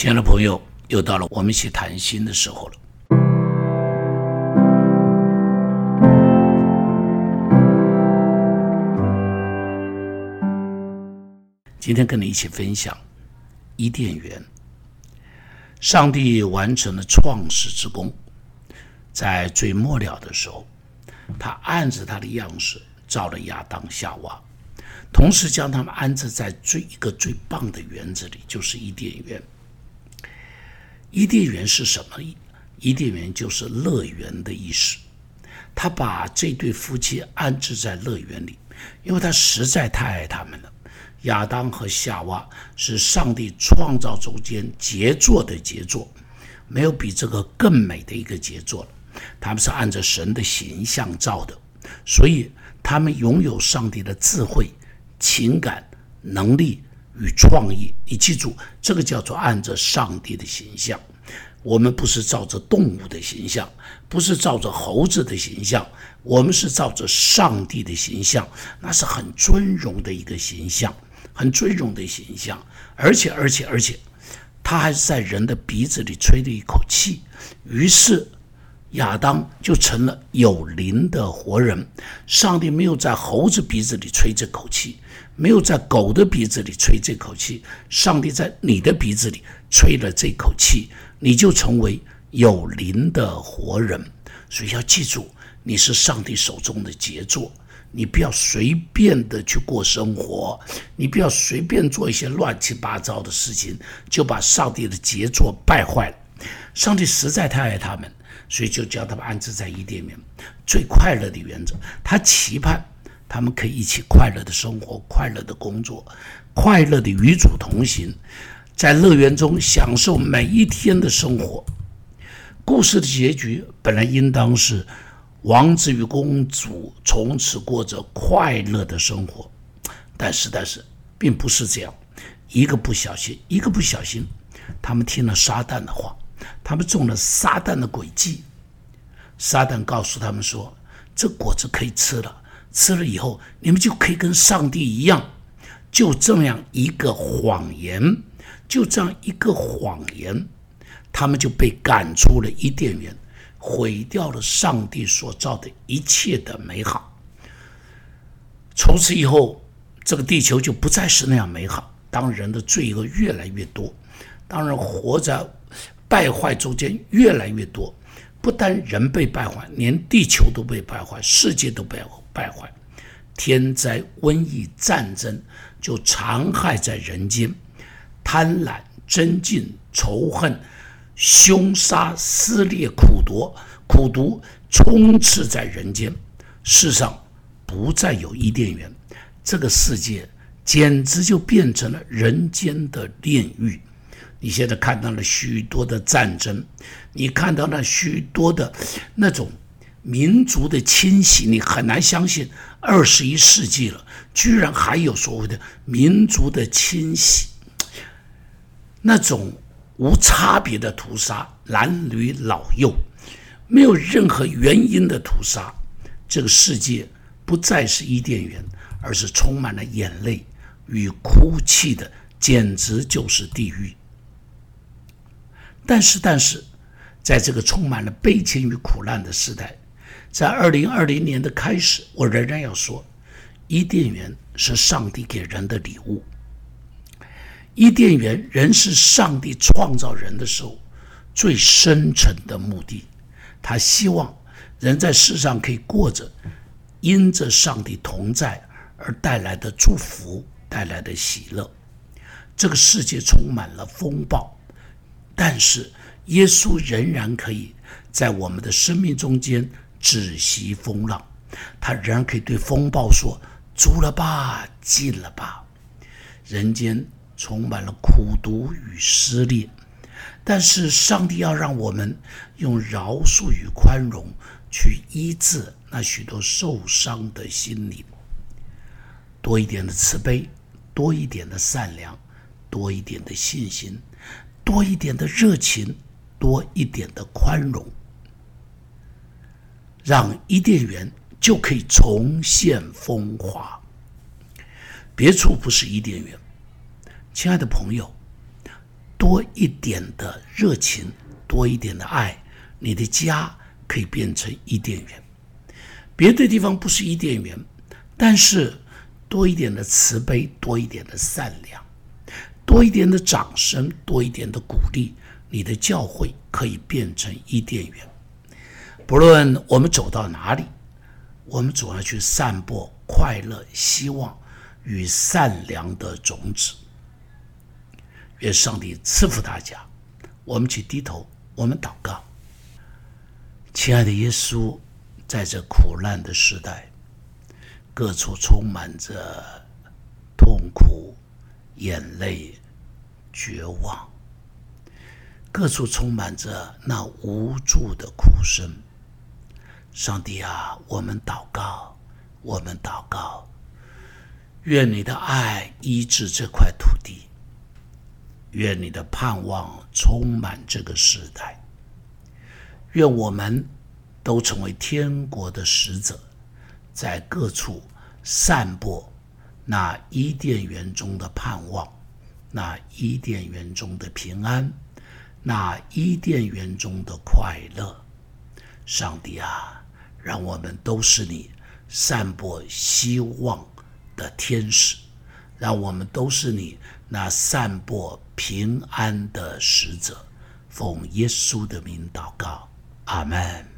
亲爱的朋友，又到了我们一起谈心的时候了。今天跟你一起分享伊甸园。上帝完成了创始之功，在最末了的时候，他按着他的样式造了亚当夏娃，同时将他们安置在最一个最棒的园子里，就是伊甸园。伊甸园是什么？伊甸园就是乐园的意思。他把这对夫妻安置在乐园里，因为他实在太爱他们了。亚当和夏娃是上帝创造中间杰作的杰作，没有比这个更美的一个杰作了。他们是按照神的形象造的，所以他们拥有上帝的智慧、情感、能力与创意。你记住，这个叫做按着上帝的形象。我们不是照着动物的形象，不是照着猴子的形象，我们是照着上帝的形象，那是很尊荣的一个形象。很尊荣的形象，而且，而且，而且，他还是在人的鼻子里吹了一口气，于是亚当就成了有灵的活人。上帝没有在猴子鼻子里吹这口气，没有在狗的鼻子里吹这口气，上帝在你的鼻子里吹了这口气，你就成为有灵的活人。所以要记住，你是上帝手中的杰作。你不要随便的去过生活，你不要随便做一些乱七八糟的事情，就把上帝的杰作败坏了。上帝实在太爱他们，所以就将他们安置在伊甸园，最快乐的原则。他期盼他们可以一起快乐的生活，快乐的工作，快乐的与主同行，在乐园中享受每一天的生活。故事的结局本来应当是。王子与公主从此过着快乐的生活，但是，但是，并不是这样。一个不小心，一个不小心，他们听了撒旦的话，他们中了撒旦的诡计。撒旦告诉他们说：“这果子可以吃了，吃了以后，你们就可以跟上帝一样。”就这样一个谎言，就这样一个谎言，他们就被赶出了伊甸园。毁掉了上帝所造的一切的美好。从此以后，这个地球就不再是那样美好。当人的罪恶越来越多，当然活在败坏中间越来越多，不但人被败坏，连地球都被败坏，世界都被败坏，天灾、瘟疫、战争就残害在人间，贪婪、增进、仇恨。凶杀、撕裂、苦夺、苦毒充斥在人间，世上不再有伊甸园，这个世界简直就变成了人间的炼狱。你现在看到了许多的战争，你看到了许多的那种民族的侵袭，你很难相信二十一世纪了，居然还有所谓的民族的侵袭，那种。无差别的屠杀，男女老幼，没有任何原因的屠杀。这个世界不再是伊甸园，而是充满了眼泪与哭泣的，简直就是地狱。但是，但是，在这个充满了悲情与苦难的时代，在二零二零年的开始，我仍然要说，伊甸园是上帝给人的礼物。伊甸园仍是上帝创造人的时候最深沉的目的。他希望人在世上可以过着因着上帝同在而带来的祝福、带来的喜乐。这个世界充满了风暴，但是耶稣仍然可以在我们的生命中间止息风浪。他仍然可以对风暴说：“足了吧，尽了吧。”人间。充满了苦毒与撕裂，但是上帝要让我们用饶恕与宽容去医治那许多受伤的心灵。多一点的慈悲，多一点的善良，多一点的信心，多一点的热情，多一点的宽容，让伊甸园就可以重现风华。别处不是伊甸园。亲爱的朋友，多一点的热情，多一点的爱，你的家可以变成伊甸园。别的地方不是伊甸园，但是多一点的慈悲，多一点的善良，多一点的掌声，多一点的鼓励，你的教会可以变成伊甸园。不论我们走到哪里，我们总要去散播快乐、希望与善良的种子。愿上帝赐福大家。我们去低头，我们祷告。亲爱的耶稣，在这苦难的时代，各处充满着痛苦、眼泪、绝望，各处充满着那无助的哭声。上帝啊，我们祷告，我们祷告，愿你的爱医治这块土地。愿你的盼望充满这个时代。愿我们都成为天国的使者，在各处散播那伊甸园中的盼望，那伊甸园中的平安，那伊甸园中的快乐。上帝啊，让我们都是你散播希望的天使，让我们都是你那散播。平安的使者，奉耶稣的名祷告，阿门。